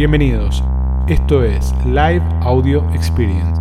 Bienvenidos. Esto es Live Audio Experience.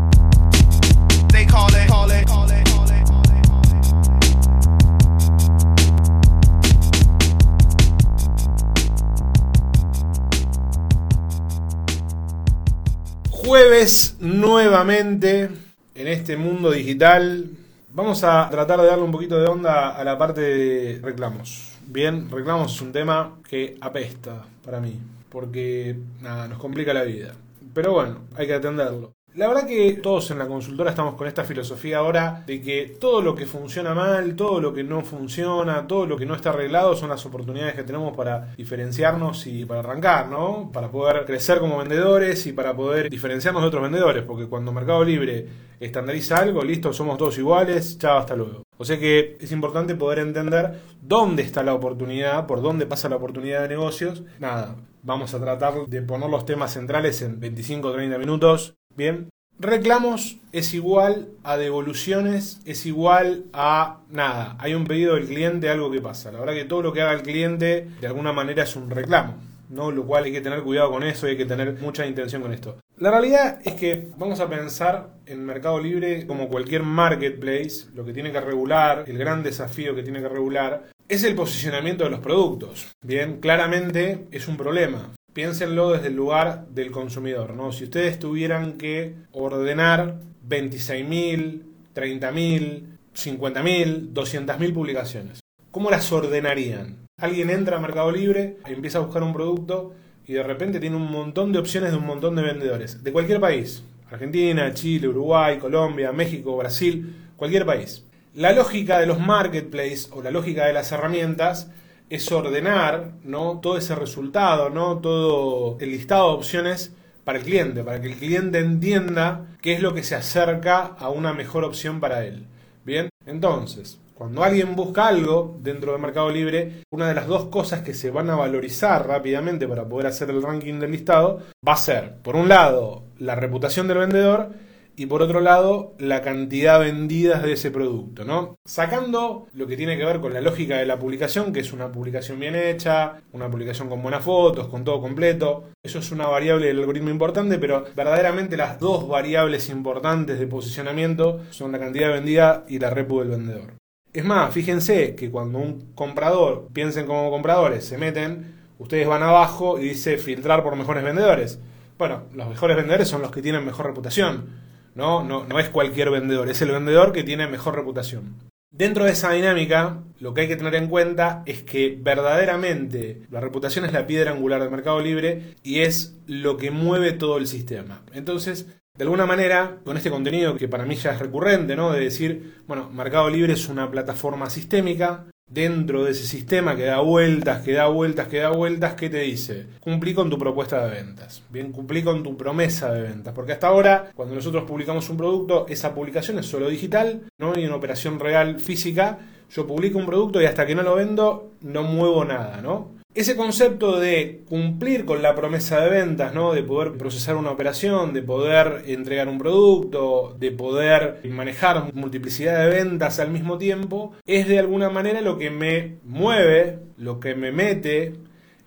Jueves nuevamente en este mundo digital. Vamos a tratar de darle un poquito de onda a la parte de reclamos. Bien, reclamos es un tema que apesta para mí, porque nada, nos complica la vida. Pero bueno, hay que atenderlo. La verdad que todos en la consultora estamos con esta filosofía ahora de que todo lo que funciona mal, todo lo que no funciona, todo lo que no está arreglado son las oportunidades que tenemos para diferenciarnos y para arrancar, ¿no? Para poder crecer como vendedores y para poder diferenciarnos de otros vendedores, porque cuando Mercado Libre estandariza algo, listo, somos todos iguales, chao, hasta luego. O sea que es importante poder entender dónde está la oportunidad, por dónde pasa la oportunidad de negocios. Nada, vamos a tratar de poner los temas centrales en 25 o 30 minutos. Bien, reclamos es igual a devoluciones, es igual a nada. Hay un pedido del cliente, algo que pasa. La verdad que todo lo que haga el cliente de alguna manera es un reclamo. ¿No? Lo cual hay que tener cuidado con eso y hay que tener mucha intención con esto. La realidad es que vamos a pensar en Mercado Libre como cualquier marketplace, lo que tiene que regular, el gran desafío que tiene que regular, es el posicionamiento de los productos. Bien, claramente es un problema. Piénsenlo desde el lugar del consumidor, ¿no? Si ustedes tuvieran que ordenar 26.000, 30.000, 50.000, 200.000 publicaciones, ¿cómo las ordenarían? Alguien entra a Mercado Libre, empieza a buscar un producto y de repente tiene un montón de opciones de un montón de vendedores, de cualquier país. Argentina, Chile, Uruguay, Colombia, México, Brasil, cualquier país. La lógica de los marketplaces o la lógica de las herramientas es ordenar ¿no? todo ese resultado, ¿no? todo el listado de opciones para el cliente, para que el cliente entienda qué es lo que se acerca a una mejor opción para él. Bien, entonces, cuando alguien busca algo dentro de Mercado Libre, una de las dos cosas que se van a valorizar rápidamente para poder hacer el ranking del listado va a ser, por un lado, la reputación del vendedor y por otro lado, la cantidad vendida de ese producto, ¿no? Sacando lo que tiene que ver con la lógica de la publicación, que es una publicación bien hecha, una publicación con buenas fotos, con todo completo. Eso es una variable del algoritmo importante, pero verdaderamente las dos variables importantes de posicionamiento son la cantidad vendida y la repu del vendedor. Es más, fíjense que cuando un comprador, piensen como compradores, se meten, ustedes van abajo y dice filtrar por mejores vendedores. Bueno, los mejores vendedores son los que tienen mejor reputación. ¿no? No, no es cualquier vendedor, es el vendedor que tiene mejor reputación. Dentro de esa dinámica, lo que hay que tener en cuenta es que verdaderamente la reputación es la piedra angular del Mercado Libre y es lo que mueve todo el sistema. Entonces, de alguna manera, con este contenido que para mí ya es recurrente, ¿no? De decir, bueno, Mercado Libre es una plataforma sistémica, dentro de ese sistema que da vueltas, que da vueltas, que da vueltas, ¿qué te dice? Cumplí con tu propuesta de ventas. Bien, cumplí con tu promesa de ventas. Porque hasta ahora, cuando nosotros publicamos un producto, esa publicación es solo digital, no hay una operación real física. Yo publico un producto y hasta que no lo vendo, no muevo nada, ¿no? Ese concepto de cumplir con la promesa de ventas, ¿no? De poder procesar una operación, de poder entregar un producto, de poder manejar multiplicidad de ventas al mismo tiempo, es de alguna manera lo que me mueve, lo que me mete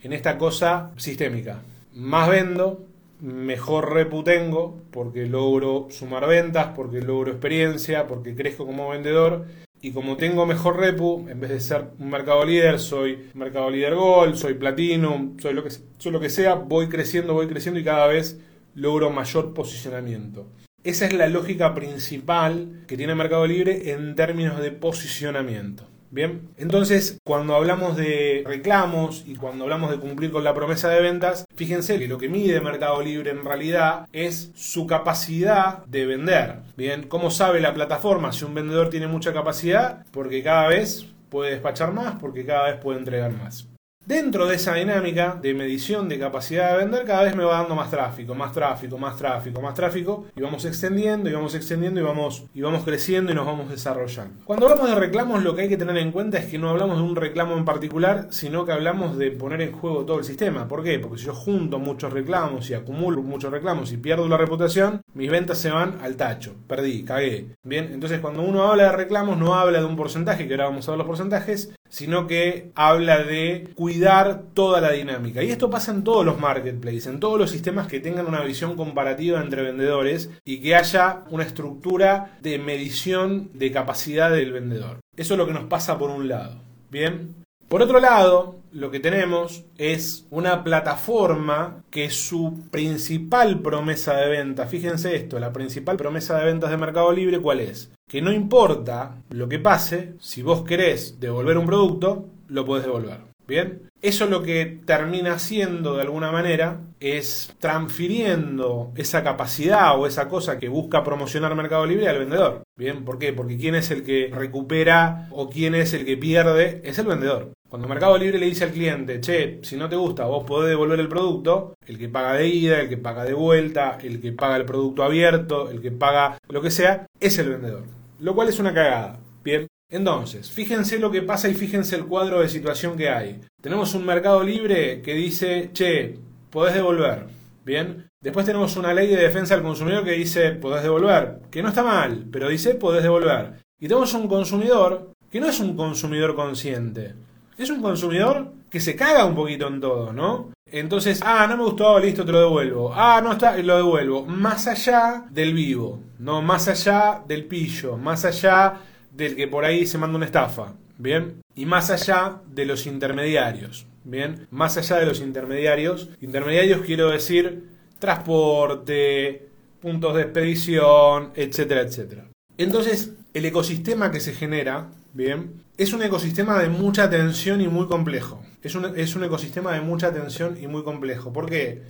en esta cosa sistémica. Más vendo, mejor repu tengo, porque logro sumar ventas, porque logro experiencia, porque crezco como vendedor y como tengo mejor repu, en vez de ser un mercado líder, soy mercado líder Gold, soy Platinum, soy lo que, soy lo que sea, voy creciendo, voy creciendo y cada vez logro mayor posicionamiento. Esa es la lógica principal que tiene Mercado Libre en términos de posicionamiento. Bien, entonces cuando hablamos de reclamos y cuando hablamos de cumplir con la promesa de ventas, fíjense que lo que mide Mercado Libre en realidad es su capacidad de vender. Bien, ¿cómo sabe la plataforma si un vendedor tiene mucha capacidad? Porque cada vez puede despachar más, porque cada vez puede entregar más. Dentro de esa dinámica de medición de capacidad de vender, cada vez me va dando más tráfico, más tráfico, más tráfico, más tráfico, y vamos extendiendo, y vamos extendiendo, y vamos, y vamos creciendo y nos vamos desarrollando. Cuando hablamos de reclamos, lo que hay que tener en cuenta es que no hablamos de un reclamo en particular, sino que hablamos de poner en juego todo el sistema. ¿Por qué? Porque si yo junto muchos reclamos y acumulo muchos reclamos y pierdo la reputación, mis ventas se van al tacho. Perdí, cagué. Bien, entonces cuando uno habla de reclamos, no habla de un porcentaje, que ahora vamos a ver los porcentajes, sino que habla de cuidar toda la dinámica. Y esto pasa en todos los marketplaces, en todos los sistemas que tengan una visión comparativa entre vendedores y que haya una estructura de medición de capacidad del vendedor. Eso es lo que nos pasa por un lado. Bien. Por otro lado, lo que tenemos es una plataforma que su principal promesa de venta, fíjense esto, la principal promesa de ventas de Mercado Libre, ¿cuál es? Que no importa lo que pase, si vos querés devolver un producto, lo podés devolver. Bien, eso lo que termina haciendo de alguna manera es transfiriendo esa capacidad o esa cosa que busca promocionar Mercado Libre al vendedor. Bien, ¿por qué? Porque quién es el que recupera o quién es el que pierde es el vendedor. Cuando Mercado Libre le dice al cliente, che, si no te gusta, vos podés devolver el producto, el que paga de ida, el que paga de vuelta, el que paga el producto abierto, el que paga lo que sea, es el vendedor. Lo cual es una cagada. Bien. Entonces, fíjense lo que pasa y fíjense el cuadro de situación que hay. Tenemos un mercado libre que dice, che, podés devolver. Bien. Después tenemos una ley de defensa del consumidor que dice, podés devolver. Que no está mal, pero dice, podés devolver. Y tenemos un consumidor que no es un consumidor consciente es un consumidor que se caga un poquito en todo, ¿no? Entonces, ah, no me gustó, listo, te lo devuelvo. Ah, no está, lo devuelvo. Más allá del vivo, ¿no? Más allá del pillo, más allá del que por ahí se manda una estafa, ¿bien? Y más allá de los intermediarios, ¿bien? Más allá de los intermediarios. Intermediarios quiero decir transporte, puntos de expedición, etcétera, etcétera. Entonces, el ecosistema que se genera, ¿bien? es un ecosistema de mucha tensión y muy complejo. Es un, es un ecosistema de mucha tensión y muy complejo. ¿Por qué?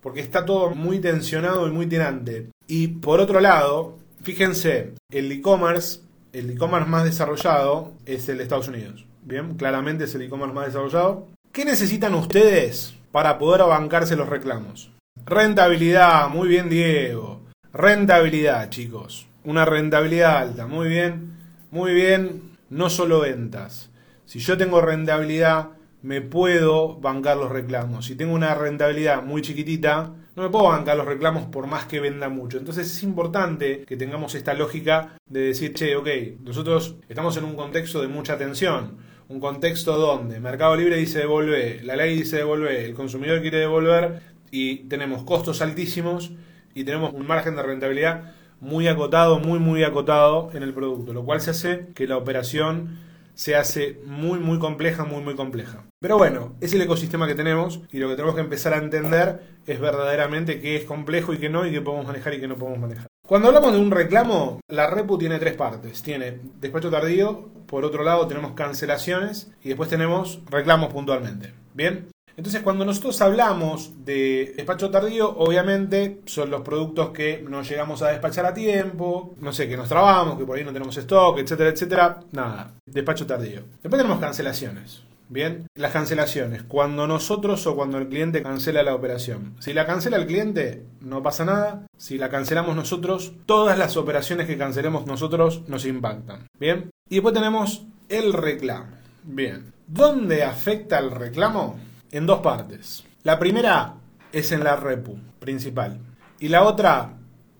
Porque está todo muy tensionado y muy tirante. Y por otro lado, fíjense, el e-commerce, el e-commerce más desarrollado es el de Estados Unidos. Bien, claramente es el e-commerce más desarrollado. ¿Qué necesitan ustedes para poder abancarse los reclamos? Rentabilidad, muy bien Diego. Rentabilidad, chicos. Una rentabilidad alta, muy bien. Muy bien, no solo ventas. Si yo tengo rentabilidad, me puedo bancar los reclamos. Si tengo una rentabilidad muy chiquitita, no me puedo bancar los reclamos por más que venda mucho. Entonces es importante que tengamos esta lógica de decir, che, ok, nosotros estamos en un contexto de mucha tensión. Un contexto donde Mercado Libre dice devolver, la ley dice devolver, el consumidor quiere devolver y tenemos costos altísimos y tenemos un margen de rentabilidad muy acotado, muy, muy acotado en el producto, lo cual se hace que la operación se hace muy, muy compleja, muy, muy compleja. Pero bueno, es el ecosistema que tenemos y lo que tenemos que empezar a entender es verdaderamente qué es complejo y qué no, y qué podemos manejar y qué no podemos manejar. Cuando hablamos de un reclamo, la repu tiene tres partes. Tiene despacho tardío, por otro lado tenemos cancelaciones y después tenemos reclamos puntualmente. Bien, entonces, cuando nosotros hablamos de despacho tardío, obviamente son los productos que no llegamos a despachar a tiempo, no sé, que nos trabamos, que por ahí no tenemos stock, etcétera, etcétera. Nada, despacho tardío. Después tenemos cancelaciones. Bien, las cancelaciones, cuando nosotros o cuando el cliente cancela la operación. Si la cancela el cliente, no pasa nada. Si la cancelamos nosotros, todas las operaciones que cancelemos nosotros nos impactan. Bien, y después tenemos el reclamo. Bien, ¿dónde afecta el reclamo? en dos partes. La primera es en la repu principal y la otra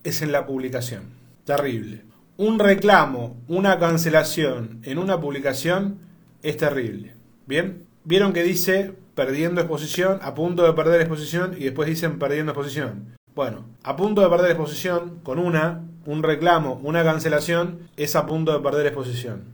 es en la publicación. Terrible. Un reclamo, una cancelación en una publicación es terrible. ¿Bien? Vieron que dice perdiendo exposición, a punto de perder exposición y después dicen perdiendo exposición. Bueno, a punto de perder exposición con una, un reclamo, una cancelación, es a punto de perder exposición.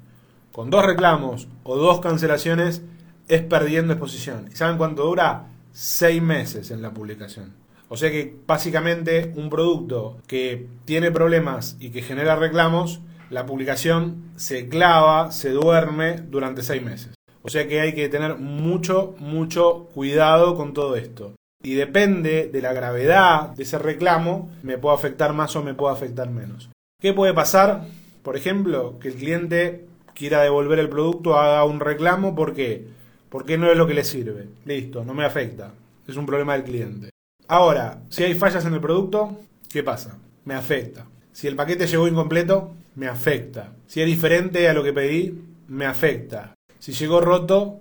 Con dos reclamos o dos cancelaciones es perdiendo exposición. ¿Y saben cuánto dura? Seis meses en la publicación. O sea que básicamente un producto que tiene problemas y que genera reclamos, la publicación se clava, se duerme durante seis meses. O sea que hay que tener mucho, mucho cuidado con todo esto. Y depende de la gravedad de ese reclamo, me puede afectar más o me puede afectar menos. ¿Qué puede pasar? Por ejemplo, que el cliente quiera devolver el producto, haga un reclamo porque porque no es lo que le sirve. Listo, no me afecta. Es un problema del cliente. Ahora, si hay fallas en el producto, ¿qué pasa? Me afecta. Si el paquete llegó incompleto, me afecta. Si es diferente a lo que pedí, me afecta. Si llegó roto,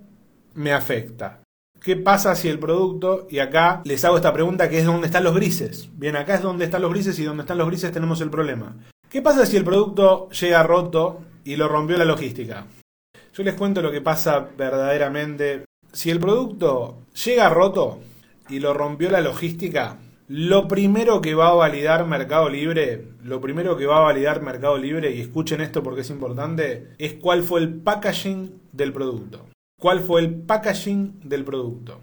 me afecta. ¿Qué pasa si el producto, y acá les hago esta pregunta que es donde están los grises? Bien, acá es donde están los grises y donde están los grises tenemos el problema. ¿Qué pasa si el producto llega roto y lo rompió la logística? Yo les cuento lo que pasa verdaderamente. Si el producto llega roto y lo rompió la logística, lo primero que va a validar Mercado Libre, lo primero que va a validar Mercado Libre, y escuchen esto porque es importante, es cuál fue el packaging del producto. ¿Cuál fue el packaging del producto?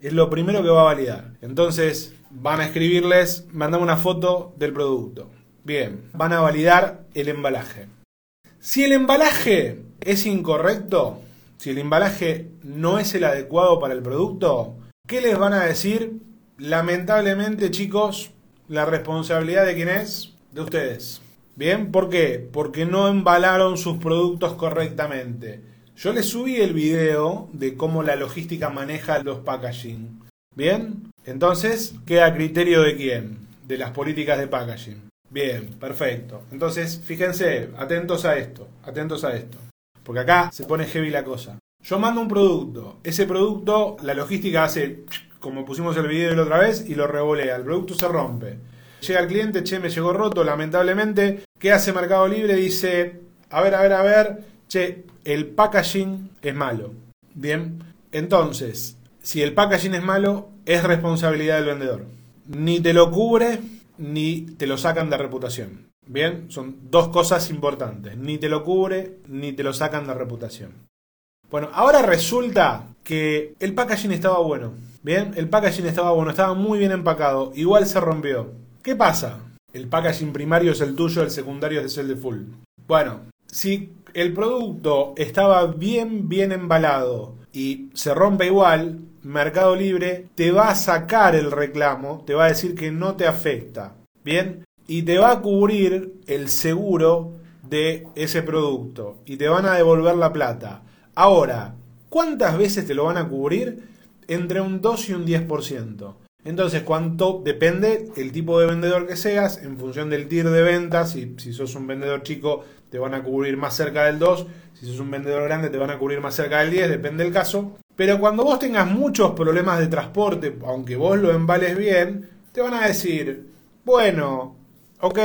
Es lo primero que va a validar. Entonces, van a escribirles, mandame una foto del producto. Bien, van a validar el embalaje. Si el embalaje es incorrecto, si el embalaje no es el adecuado para el producto, ¿qué les van a decir? Lamentablemente, chicos, la responsabilidad de quién es? De ustedes. ¿Bien? ¿Por qué? Porque no embalaron sus productos correctamente. Yo les subí el video de cómo la logística maneja los packaging. ¿Bien? Entonces, queda a criterio de quién? De las políticas de packaging. Bien, perfecto. Entonces, fíjense, atentos a esto, atentos a esto. Porque acá se pone heavy la cosa. Yo mando un producto, ese producto, la logística hace como pusimos el video de la otra vez y lo revolea, el producto se rompe. Llega el cliente, che, me llegó roto, lamentablemente. ¿Qué hace Mercado Libre? Dice, a ver, a ver, a ver, che, el packaging es malo. Bien, entonces, si el packaging es malo, es responsabilidad del vendedor. Ni te lo cubre, ni te lo sacan de reputación. Bien, son dos cosas importantes. Ni te lo cubre, ni te lo sacan de reputación. Bueno, ahora resulta que el packaging estaba bueno. Bien, el packaging estaba bueno, estaba muy bien empacado. Igual se rompió. ¿Qué pasa? El packaging primario es el tuyo, el secundario es el de full. Bueno, si el producto estaba bien, bien embalado y se rompe igual, Mercado Libre te va a sacar el reclamo, te va a decir que no te afecta. Bien, y te va a cubrir el seguro de ese producto y te van a devolver la plata. Ahora, ¿cuántas veces te lo van a cubrir? Entre un 2 y un 10%. Entonces, ¿cuánto? Depende el tipo de vendedor que seas, en función del tier de ventas. Si, si sos un vendedor chico, te van a cubrir más cerca del 2. Si sos un vendedor grande, te van a cubrir más cerca del 10, depende del caso. Pero cuando vos tengas muchos problemas de transporte, aunque vos lo embales bien, te van a decir, bueno, ok,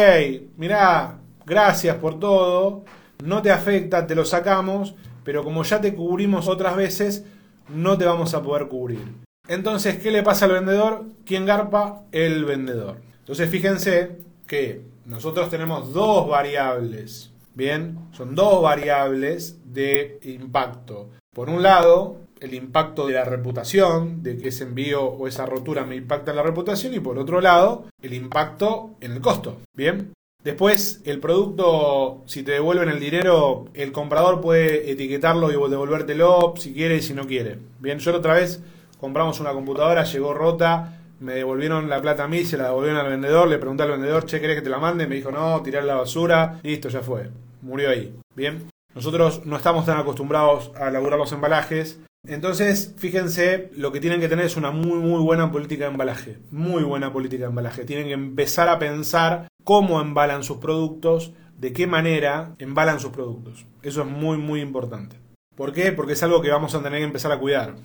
mirá, gracias por todo, no te afecta, te lo sacamos, pero como ya te cubrimos otras veces, no te vamos a poder cubrir. Entonces, ¿qué le pasa al vendedor? ¿Quién garpa? El vendedor. Entonces, fíjense que nosotros tenemos dos variables. Bien, son dos variables de impacto. Por un lado, el impacto de la reputación, de que ese envío o esa rotura me impacta en la reputación, y por otro lado, el impacto en el costo. Bien, Después, el producto, si te devuelven el dinero, el comprador puede etiquetarlo y devolvértelo si quiere y si no quiere. Bien, yo la otra vez compramos una computadora, llegó rota, me devolvieron la plata a mí, se la devolvieron al vendedor, le pregunté al vendedor, che, ¿querés que te la mande? Me dijo, no, tirar la basura, listo, ya fue, murió ahí. Bien, nosotros no estamos tan acostumbrados a laburar los embalajes, entonces, fíjense, lo que tienen que tener es una muy, muy buena política de embalaje. Muy buena política de embalaje. Tienen que empezar a pensar cómo embalan sus productos, de qué manera embalan sus productos. Eso es muy, muy importante. ¿Por qué? Porque es algo que vamos a tener que empezar a cuidar.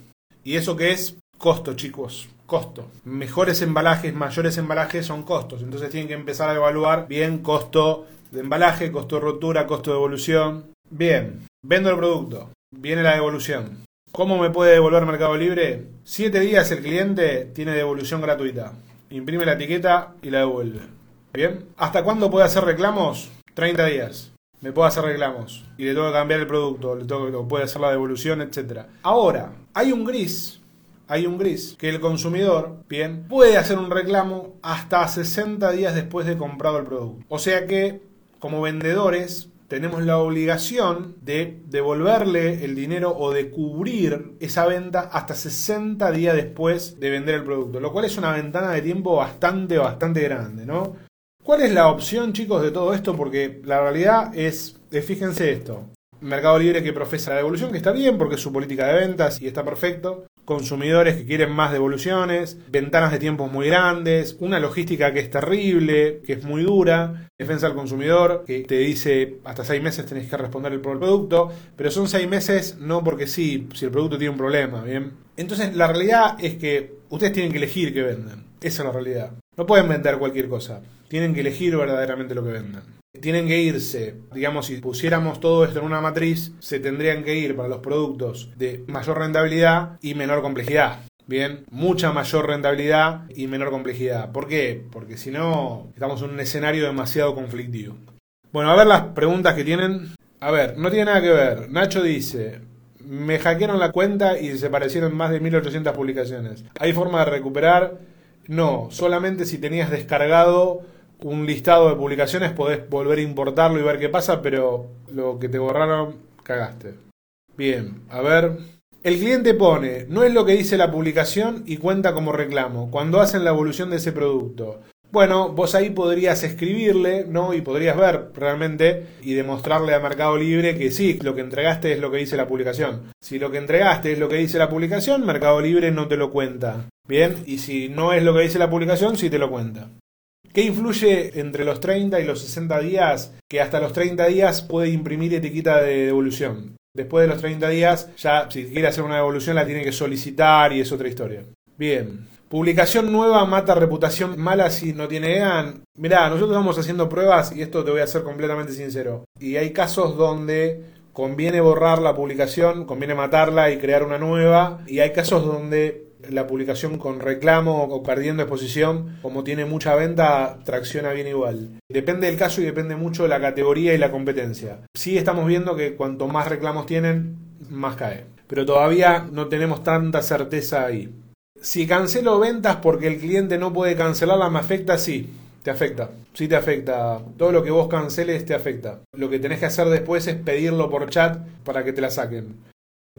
¿Y eso qué es? Costo, chicos. Costo. Mejores embalajes, mayores embalajes son costos. Entonces tienen que empezar a evaluar bien costo de embalaje, costo de rotura, costo de devolución. Bien, vendo el producto. Viene la devolución. ¿Cómo me puede devolver Mercado Libre? Siete días el cliente tiene devolución gratuita. Imprime la etiqueta y la devuelve. ¿Bien? ¿Hasta cuándo puede hacer reclamos? 30 días. Me puede hacer reclamos. Y le tengo que cambiar el producto, le tengo que puede hacer la devolución, etc. Ahora, hay un gris. Hay un gris que el consumidor, bien, puede hacer un reclamo hasta 60 días después de comprado el producto. O sea que, como vendedores, tenemos la obligación de devolverle el dinero o de cubrir esa venta hasta 60 días después de vender el producto, lo cual es una ventana de tiempo bastante, bastante grande, ¿no? ¿Cuál es la opción, chicos, de todo esto? Porque la realidad es, fíjense esto, Mercado Libre que profesa la devolución, que está bien porque es su política de ventas y está perfecto. Consumidores que quieren más devoluciones, ventanas de tiempos muy grandes, una logística que es terrible, que es muy dura, defensa al consumidor que te dice hasta seis meses tenés que responder el producto, pero son seis meses no porque sí, si el producto tiene un problema, ¿bien? Entonces la realidad es que ustedes tienen que elegir qué venden, esa es la realidad. No pueden vender cualquier cosa. Tienen que elegir verdaderamente lo que venden. Tienen que irse, digamos, si pusiéramos todo esto en una matriz, se tendrían que ir para los productos de mayor rentabilidad y menor complejidad. Bien, mucha mayor rentabilidad y menor complejidad. ¿Por qué? Porque si no, estamos en un escenario demasiado conflictivo. Bueno, a ver las preguntas que tienen. A ver, no tiene nada que ver. Nacho dice, me hackearon la cuenta y desaparecieron más de 1800 publicaciones. ¿Hay forma de recuperar? No, solamente si tenías descargado un listado de publicaciones podés volver a importarlo y ver qué pasa, pero lo que te borraron, cagaste. Bien, a ver. El cliente pone, no es lo que dice la publicación y cuenta como reclamo, cuando hacen la evolución de ese producto. Bueno, vos ahí podrías escribirle, ¿no? Y podrías ver realmente y demostrarle a Mercado Libre que sí, lo que entregaste es lo que dice la publicación. Si lo que entregaste es lo que dice la publicación, Mercado Libre no te lo cuenta. Bien, y si no es lo que dice la publicación, sí te lo cuenta. ¿Qué influye entre los 30 y los 60 días? Que hasta los 30 días puede imprimir etiqueta de devolución. Después de los 30 días, ya si quiere hacer una devolución la tiene que solicitar y es otra historia. Bien. Publicación nueva mata reputación mala si no tiene EAN. Mirá, nosotros estamos haciendo pruebas y esto te voy a ser completamente sincero. Y hay casos donde conviene borrar la publicación, conviene matarla y crear una nueva. Y hay casos donde la publicación con reclamo o perdiendo exposición, como tiene mucha venta, tracciona bien igual. Depende del caso y depende mucho de la categoría y la competencia. Sí estamos viendo que cuanto más reclamos tienen, más cae. Pero todavía no tenemos tanta certeza ahí. Si cancelo ventas porque el cliente no puede cancelarla, ¿me afecta? Sí, te afecta. Sí te afecta. Todo lo que vos canceles te afecta. Lo que tenés que hacer después es pedirlo por chat para que te la saquen.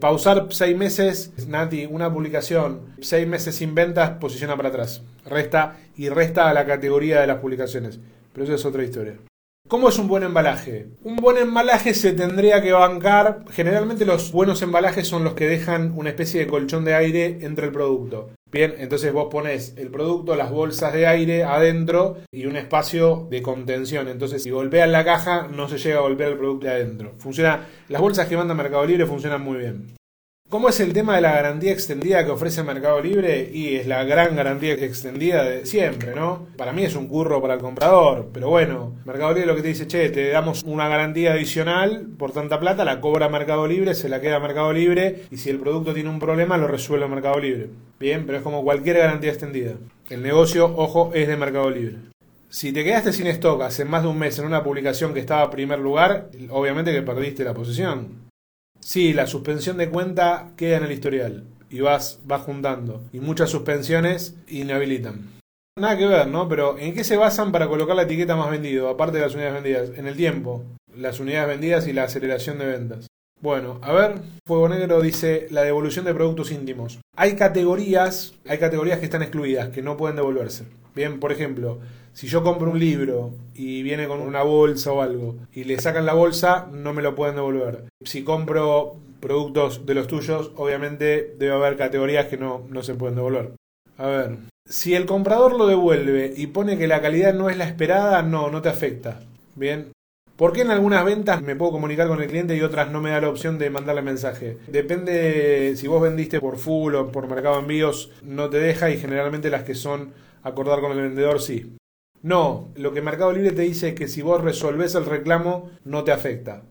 Pausar seis meses, Nati, una publicación, seis meses sin ventas, posiciona para atrás. Resta y resta a la categoría de las publicaciones. Pero eso es otra historia. ¿Cómo es un buen embalaje? Un buen embalaje se tendría que bancar. Generalmente los buenos embalajes son los que dejan una especie de colchón de aire entre el producto. Bien, entonces vos pones el producto, las bolsas de aire adentro y un espacio de contención. Entonces, si golpeas la caja, no se llega a golpear el producto de adentro. Funciona. Las bolsas que manda Mercado Libre funcionan muy bien. ¿Cómo es el tema de la garantía extendida que ofrece Mercado Libre? Y es la gran garantía extendida de siempre, ¿no? Para mí es un curro para el comprador, pero bueno, Mercado Libre lo que te dice, che, te damos una garantía adicional por tanta plata, la cobra Mercado Libre, se la queda Mercado Libre y si el producto tiene un problema lo resuelve Mercado Libre. Bien, pero es como cualquier garantía extendida. El negocio, ojo, es de Mercado Libre. Si te quedaste sin stock hace más de un mes en una publicación que estaba a primer lugar, obviamente que perdiste la posición. Sí, la suspensión de cuenta queda en el historial y vas, vas juntando. Y muchas suspensiones inhabilitan. Nada que ver, ¿no? Pero ¿en qué se basan para colocar la etiqueta más vendido, aparte de las unidades vendidas? En el tiempo, las unidades vendidas y la aceleración de ventas. Bueno, a ver, Fuego Negro dice la devolución de productos íntimos. Hay categorías, hay categorías que están excluidas, que no pueden devolverse. Bien, por ejemplo, si yo compro un libro y viene con una bolsa o algo y le sacan la bolsa, no me lo pueden devolver. Si compro productos de los tuyos, obviamente debe haber categorías que no, no se pueden devolver. A ver, si el comprador lo devuelve y pone que la calidad no es la esperada, no, no te afecta. Bien, ¿Por qué en algunas ventas me puedo comunicar con el cliente y otras no me da la opción de mandarle mensaje? Depende si vos vendiste por full o por mercado envíos, no te deja y generalmente las que son acordar con el vendedor sí. No, lo que Mercado Libre te dice es que si vos resolvés el reclamo no te afecta.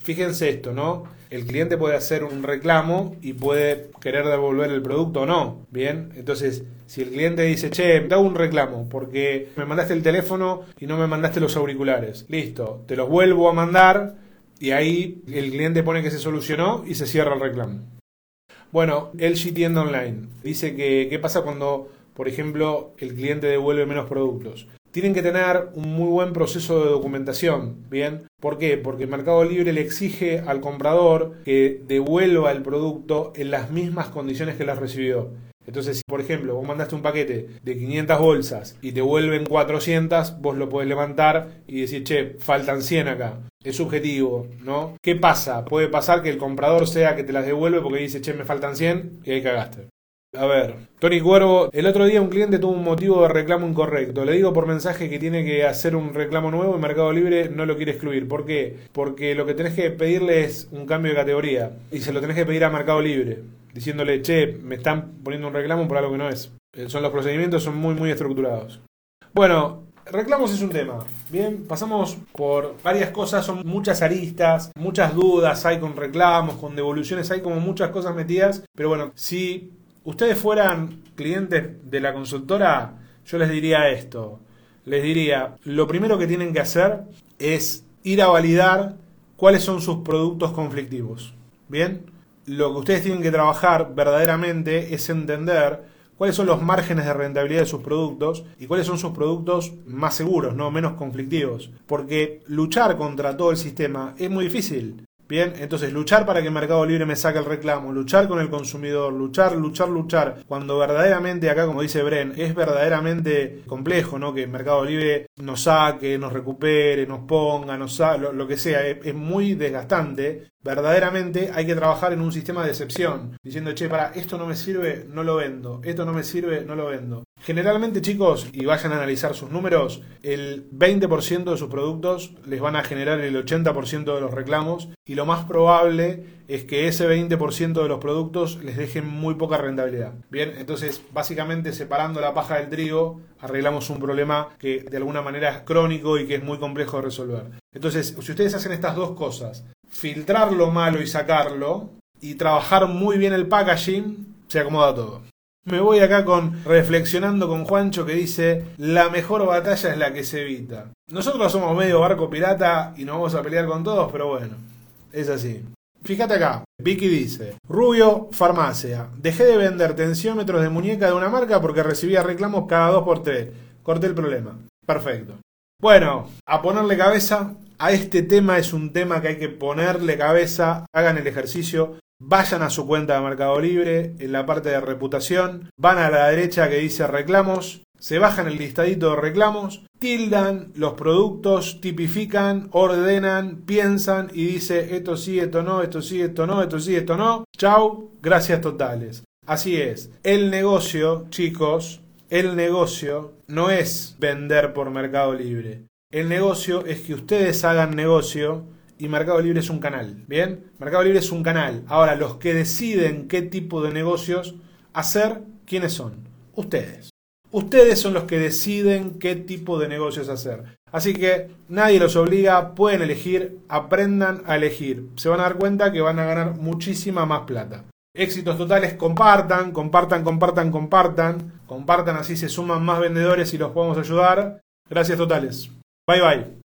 Fíjense esto, ¿no? El cliente puede hacer un reclamo y puede querer devolver el producto o no. Bien, entonces si el cliente dice, che, te hago un reclamo porque me mandaste el teléfono y no me mandaste los auriculares. Listo, te los vuelvo a mandar y ahí el cliente pone que se solucionó y se cierra el reclamo. Bueno, LG Tienda Online dice que qué pasa cuando, por ejemplo, el cliente devuelve menos productos tienen que tener un muy buen proceso de documentación, ¿bien? ¿Por qué? Porque el Mercado Libre le exige al comprador que devuelva el producto en las mismas condiciones que las recibió. Entonces, si por ejemplo vos mandaste un paquete de 500 bolsas y te vuelven 400, vos lo podés levantar y decir, che, faltan 100 acá. Es subjetivo, ¿no? ¿Qué pasa? Puede pasar que el comprador sea que te las devuelve porque dice, che, me faltan 100 y ahí cagaste. A ver, Tony Cuervo, el otro día un cliente tuvo un motivo de reclamo incorrecto. Le digo por mensaje que tiene que hacer un reclamo nuevo y Mercado Libre no lo quiere excluir. ¿Por qué? Porque lo que tenés que pedirle es un cambio de categoría y se lo tenés que pedir a Mercado Libre, diciéndole, che, me están poniendo un reclamo por algo que no es. Eh, son los procedimientos son muy muy estructurados. Bueno, reclamos es un tema. Bien, pasamos por varias cosas, son muchas aristas, muchas dudas hay con reclamos, con devoluciones, hay como muchas cosas metidas. Pero bueno, si ustedes fueran clientes de la consultora, yo les diría esto. Les diría, lo primero que tienen que hacer es ir a validar cuáles son sus productos conflictivos. Bien, lo que ustedes tienen que trabajar verdaderamente es entender cuáles son los márgenes de rentabilidad de sus productos y cuáles son sus productos más seguros, no menos conflictivos. Porque luchar contra todo el sistema es muy difícil. Bien, entonces luchar para que Mercado Libre me saque el reclamo, luchar con el consumidor, luchar, luchar, luchar, cuando verdaderamente acá, como dice Bren, es verdaderamente complejo, ¿no? Que Mercado Libre nos saque, nos recupere, nos ponga, nos lo, lo, que sea, es, es muy desgastante. Verdaderamente hay que trabajar en un sistema de excepción, diciendo, che, para, esto no me sirve, no lo vendo, esto no me sirve, no lo vendo. Generalmente, chicos, y vayan a analizar sus números, el 20% de sus productos les van a generar el 80% de los reclamos y lo más probable es que ese 20% de los productos les dejen muy poca rentabilidad. Bien, entonces básicamente separando la paja del trigo arreglamos un problema que de alguna manera es crónico y que es muy complejo de resolver. Entonces, si ustedes hacen estas dos cosas, filtrar lo malo y sacarlo y trabajar muy bien el packaging, se acomoda todo. Me voy acá con reflexionando con Juancho que dice la mejor batalla es la que se evita. Nosotros somos medio barco pirata y nos vamos a pelear con todos, pero bueno, es así. Fíjate acá, Vicky dice, Rubio, farmacia, dejé de vender tensiómetros de muñeca de una marca porque recibía reclamos cada 2 por 3 Corté el problema. Perfecto. Bueno, a ponerle cabeza, a este tema es un tema que hay que ponerle cabeza, hagan el ejercicio, vayan a su cuenta de Mercado Libre, en la parte de reputación, van a la derecha que dice reclamos, se bajan el listadito de reclamos, tildan los productos, tipifican, ordenan, piensan y dice esto sí, esto no, esto sí, esto no, esto sí, esto no. Chau, gracias totales. Así es, el negocio, chicos, el negocio no es vender por Mercado Libre. El negocio es que ustedes hagan negocio y Mercado Libre es un canal. ¿Bien? Mercado Libre es un canal. Ahora, los que deciden qué tipo de negocios hacer, ¿quiénes son? Ustedes. Ustedes son los que deciden qué tipo de negocios hacer. Así que nadie los obliga, pueden elegir, aprendan a elegir. Se van a dar cuenta que van a ganar muchísima más plata. Éxitos totales, compartan, compartan, compartan, compartan. Compartan, así se suman más vendedores y los podemos ayudar. Gracias totales. Bye bye.